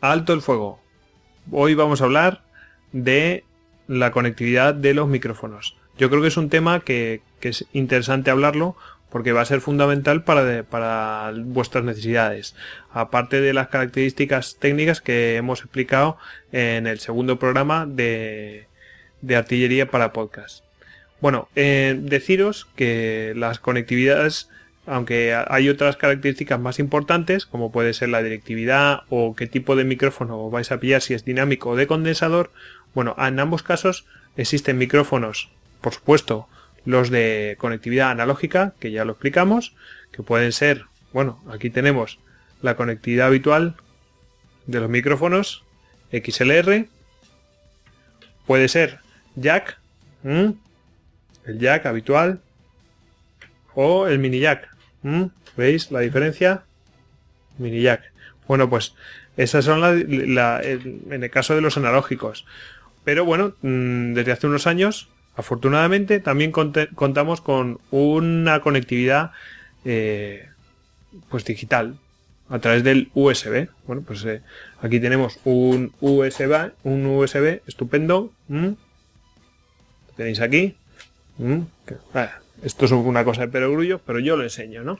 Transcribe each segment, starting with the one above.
alto el fuego. Hoy vamos a hablar de la conectividad de los micrófonos. Yo creo que es un tema que, es interesante hablarlo porque va a ser fundamental para, para, vuestras necesidades. Aparte de las características técnicas que hemos explicado en el segundo programa de, de artillería para podcast. Bueno, eh, deciros que las conectividades aunque hay otras características más importantes, como puede ser la directividad o qué tipo de micrófono vais a pillar, si es dinámico o de condensador, bueno, en ambos casos existen micrófonos, por supuesto, los de conectividad analógica, que ya lo explicamos, que pueden ser, bueno, aquí tenemos la conectividad habitual de los micrófonos XLR, puede ser jack, el jack habitual, o el mini jack, ¿Mm? ¿Veis la diferencia? Mini jack. Bueno, pues esas son las en el caso de los analógicos. Pero bueno, mm, desde hace unos años, afortunadamente, también contamos con una conectividad eh, pues digital a través del USB. Bueno, pues eh, aquí tenemos un USB, un USB estupendo. Lo tenéis aquí. Esto es una cosa de perogrullo, pero yo lo enseño, ¿no?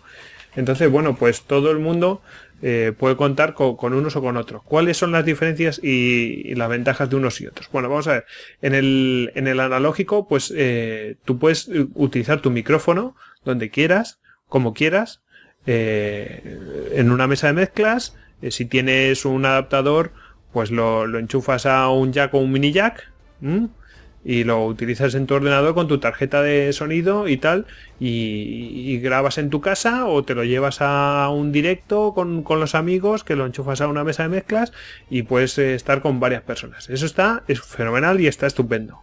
Entonces, bueno, pues todo el mundo eh, puede contar con, unos o con otros. ¿Cuáles son las diferencias y, las ventajas de unos y otros? Bueno, vamos a ver. En el, en el analógico, pues eh, tú puedes utilizar tu micrófono donde quieras, como quieras, eh, en una mesa de mezclas. si tienes un adaptador, pues lo, enchufas a un jack o un mini jack y lo utilizas en tu ordenador con tu tarjeta de sonido y tal y, grabas en tu casa o te lo llevas a un directo con, los amigos que lo enchufas a una mesa de mezclas y puedes eh, estar con varias personas. Eso está, es fenomenal y está estupendo.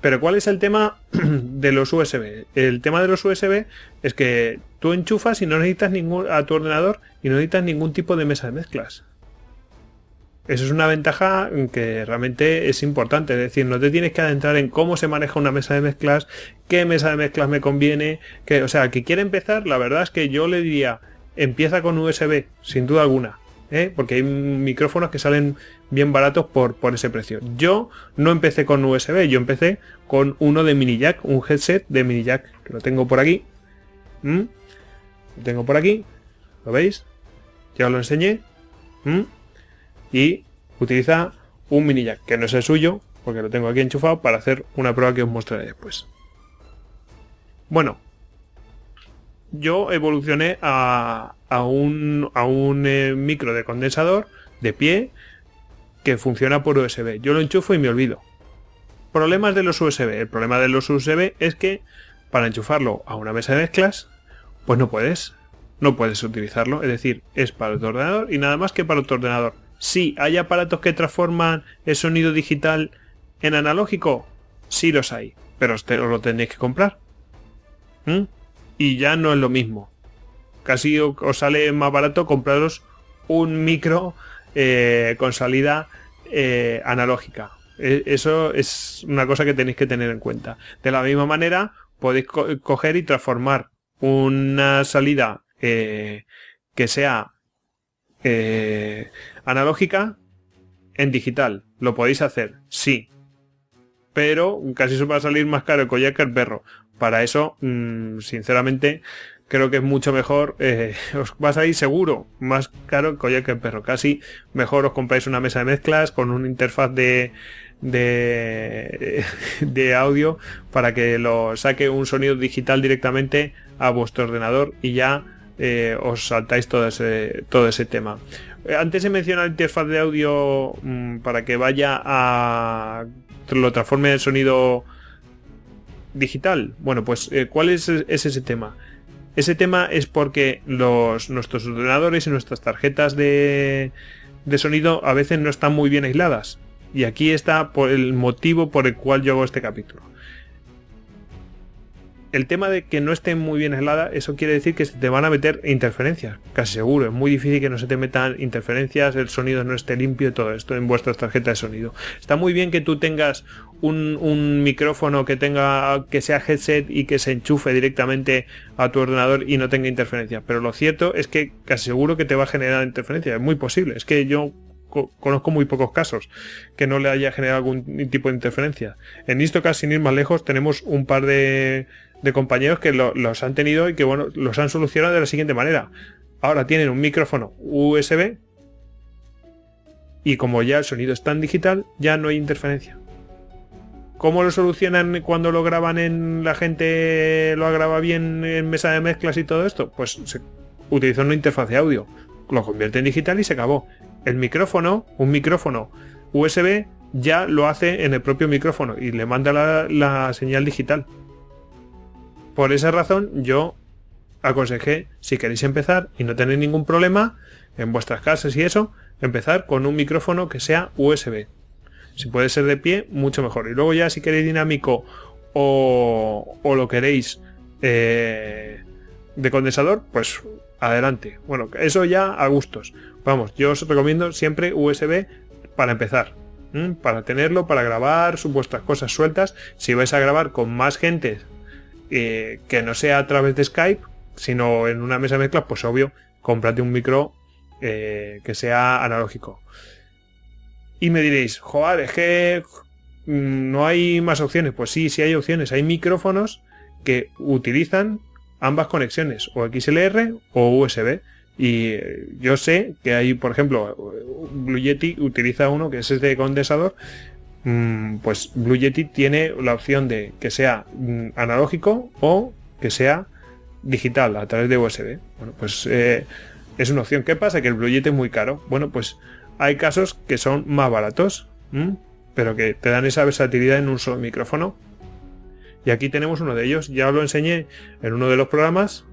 Pero ¿cuál es el tema de los USB? El tema de los USB es que tú enchufas y no necesitas ningún a tu ordenador y no necesitas ningún tipo de mesa de mezclas. Eso es una ventaja que realmente es importante. Es decir, no te tienes que adentrar en cómo se maneja una mesa de mezclas, qué mesa de mezclas me conviene. Que, o sea, que quiere empezar, la verdad es que yo le diría, empieza con USB, sin duda alguna. ¿eh? Porque hay micrófonos que salen bien baratos por, por ese precio. Yo no empecé con USB, yo empecé con uno de mini jack, un headset de mini jack, que lo tengo por aquí. Lo tengo por aquí. ¿Lo veis? Ya os lo enseñé. Y utiliza un mini jack, que no es el suyo, porque lo tengo aquí enchufado para hacer una prueba que os mostraré después. Bueno, yo evolucioné a, un, a un eh, micro de condensador de pie que funciona por USB. Yo lo enchufo y me olvido. Problemas de los USB. El problema de los USB es que para enchufarlo a una mesa de mezclas, pues no puedes. No puedes utilizarlo. Es decir, es para tu ordenador y nada más que para tu ordenador. Sí, ¿hay aparatos que transforman el sonido digital en analógico? Sí los hay, pero os lo tenéis que comprar. ¿Mm? Y ya no es lo mismo. Casi os sale más barato compraros un micro eh, con salida eh, analógica. E, eso es una cosa que tenéis que tener en cuenta. De la misma manera, podéis coger y transformar una salida eh, que sea analógica en digital. ¿Lo podéis hacer? Sí. Pero casi se va a salir más caro el collar que el perro. Para eso, mm, sinceramente, creo que es mucho mejor. Eh, os va a salir seguro más caro el collar que el perro. Casi mejor os compráis una mesa de mezclas con una interfaz de, de, de audio para que lo saque un sonido digital directamente a vuestro ordenador y ya eh, os saltáis todo ese, todo ese tema. Eh, antes he mencionado la interfaz de audio mm, para que vaya a lo transforme en sonido digital. Bueno, pues eh, ¿cuál es, ese tema? Ese tema es porque los, nuestros ordenadores y nuestras tarjetas de, de sonido a veces no están muy bien aisladas. Y aquí está por el motivo por el cual yo hago este capítulo el tema de que no esté muy bien aislada, eso quiere decir que se te van a meter interferencias, casi seguro. Es muy difícil que no se te metan interferencias, el sonido no esté limpio, todo esto en vuestras tarjetas de sonido. Está muy bien que tú tengas un, micrófono que tenga, que sea headset y que se enchufe directamente a tu ordenador y no tenga interferencias. Pero lo cierto es que casi seguro que te va a generar interferencias. Es muy posible. Es que yo conozco muy pocos casos que no le haya generado algún tipo de interferencia. En Istocast, sin ir más lejos, tenemos un par de, compañeros que los han tenido y que bueno, los han solucionado de la siguiente manera. Ahora tienen un micrófono USB y como ya el sonido es tan digital, ya no hay interferencia. ¿Cómo lo solucionan cuando lo graban en la gente lo graba bien en mesa de mezclas y todo esto? Pues se utiliza una interfaz de audio, lo convierte en digital y se acabó. El micrófono, un micrófono USB, ya lo hace en el propio micrófono y le manda la, señal digital. Por esa razón yo aconsejé, si queréis empezar y no tenéis ningún problema en vuestras casas y eso, empezar con un micrófono que sea USB. Si puede ser de pie, mucho mejor. Y luego ya si queréis dinámico o, lo queréis eh, de condensador, pues adelante. Bueno, eso ya a gustos. Vamos, yo os recomiendo siempre USB para empezar. Para tenerlo, para grabar vuestras cosas sueltas. Si vais a grabar con más gente eh, que no sea a través de Skype, sino en una mesa de mezclas, pues obvio, cómprate un micro eh, que sea analógico. Y me diréis, joder, es que mm, no hay más opciones. Pues sí, sí hay opciones. Hay micrófonos que utilizan ambas conexiones, o XLR o USB. Y eh, yo sé que hay, por ejemplo, Blue Yeti utiliza uno que es este condensador. Mm, pues Blue Yeti tiene la opción de que sea mm, analógico o que sea digital a través de USB. Bueno, pues eh, es una opción. ¿Qué pasa? Que el Blue Yeti es muy caro. Bueno, pues hay casos que son más baratos, pero que te dan esa versatilidad en un solo micrófono. Y aquí tenemos uno de ellos, ya os lo enseñé en uno de los programas.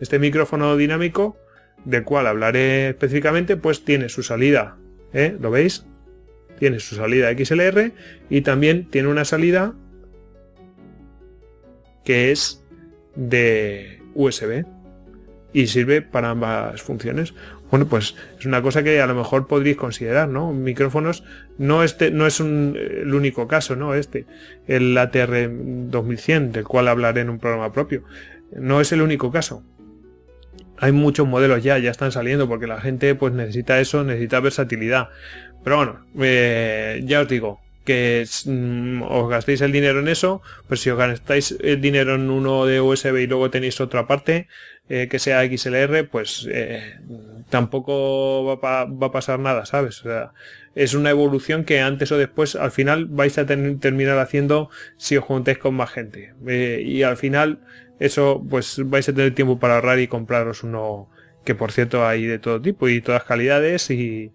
Este micrófono dinámico, del cual hablaré específicamente, pues tiene su salida, ¿eh? ¿lo veis? Tiene su salida XLR y también tiene una salida que es de USB y sirve para ambas funciones. Bueno, pues es una cosa que a lo mejor podríais considerar, ¿no? Micrófonos, no este, no es un, el único caso, ¿no? Este, el ATR 2100, del cual hablaré en un programa propio. No es el único caso. Hay muchos modelos ya, ya están saliendo, porque la gente pues necesita eso, necesita versatilidad. Pero bueno, eh, ya os digo, que mm, os gastéis el dinero en eso, pues si os gastáis el dinero en uno de USB y luego tenéis otra parte, eh, que sea XLR, pues eh, tampoco va, va, a pasar nada, ¿sabes? O sea, es una evolución que antes o después, al final, vais a terminar haciendo si os juntáis con más gente. Eh, y al final, eso, pues vais a tener tiempo para ahorrar y compraros uno que, por cierto, hay de todo tipo y todas calidades y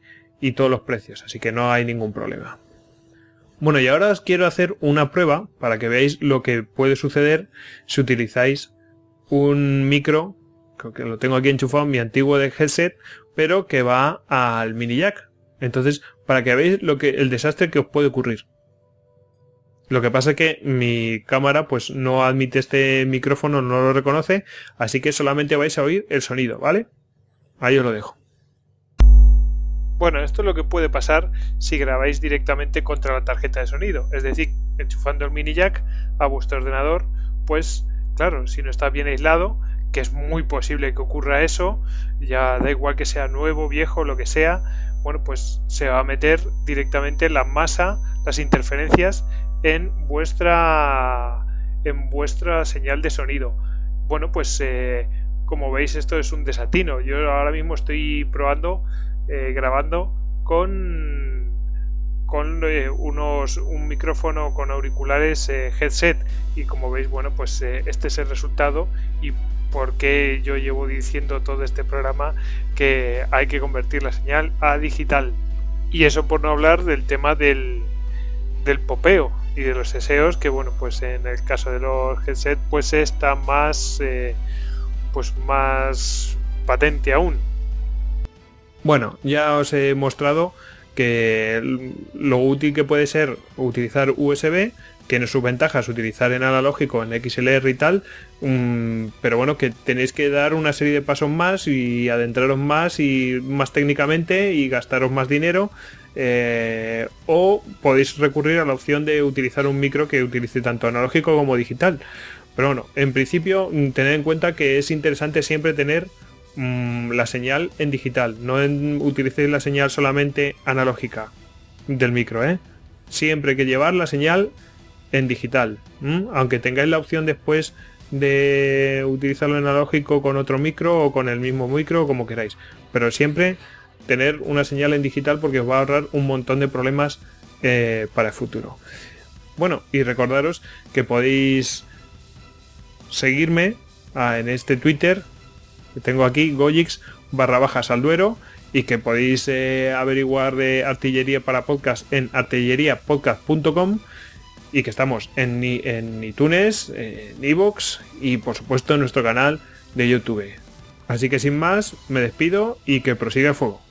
todos los precios, así que no hay ningún problema. Bueno, y ahora os quiero hacer una prueba para que veáis lo que puede suceder si utilizáis un micro, que lo tengo aquí enchufado, mi antiguo de headset, pero que va al mini jack. Entonces, para que veáis lo que, el desastre que os puede ocurrir. Lo que pasa es que mi cámara pues no admite este micrófono, no lo reconoce, así que solamente vais a oír el sonido, ¿vale? Ahí os lo dejo. Bueno, esto es lo que puede pasar si grabáis directamente contra la tarjeta de sonido, es decir, enchufando el mini jack a vuestro ordenador, pues Claro, si no está bien aislado, que es muy posible que ocurra eso, ya da igual que sea nuevo, viejo, lo que sea, bueno, pues se va a meter directamente la masa, las interferencias en vuestra en vuestra señal de sonido. Bueno, pues eh, como veis esto es un desatino. Yo ahora mismo estoy probando, eh, grabando con con eh, unos un micrófono con auriculares eh, headset. Y como veis bueno pues este es el resultado y por qué yo llevo diciendo todo este programa que hay que convertir la señal a digital. Y eso por no hablar del tema del, del popeo y de los deseos que bueno pues en el caso de los headset pues está más pues más patente aún bueno ya os he mostrado que lo útil que puede ser utilizar USB tiene sus ventajas utilizar en analógico, en XLR y tal, mm, pero bueno, que tenéis que dar una serie de pasos más y adentraros más y más técnicamente y gastaros más dinero. Eh, o podéis recurrir a la opción de utilizar un micro que utilice tanto analógico como digital. Pero bueno, en principio, mm, tened en cuenta que es interesante siempre tener mm, la señal en digital, no en, utilicéis la señal solamente analógica del micro, ¿eh? Siempre que llevar la señal en digital, aunque tengáis la opción después de utilizarlo en analógico con otro micro o con el mismo micro, como queráis, pero siempre tener una señal en digital porque os va a ahorrar un montón de problemas eh, para el futuro. Bueno, y recordaros que podéis seguirme ah, en este Twitter tengo aquí, Gojix barra bajas al duero y que podéis eh, averiguar de artillería para podcast en artilleriapodcast.com y que estamos en, en iTunes, en iVoox y por supuesto en nuestro canal de YouTube. Así que sin más, me despido y que prosiga el fuego.